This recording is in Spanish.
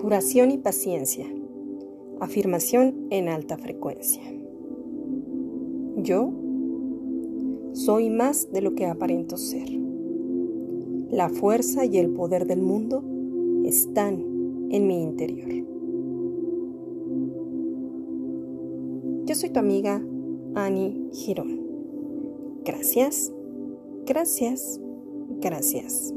Curación y paciencia. Afirmación en alta frecuencia. Yo soy más de lo que aparento ser. La fuerza y el poder del mundo están en mi interior. Yo soy tu amiga Annie Girón. Gracias, gracias, gracias.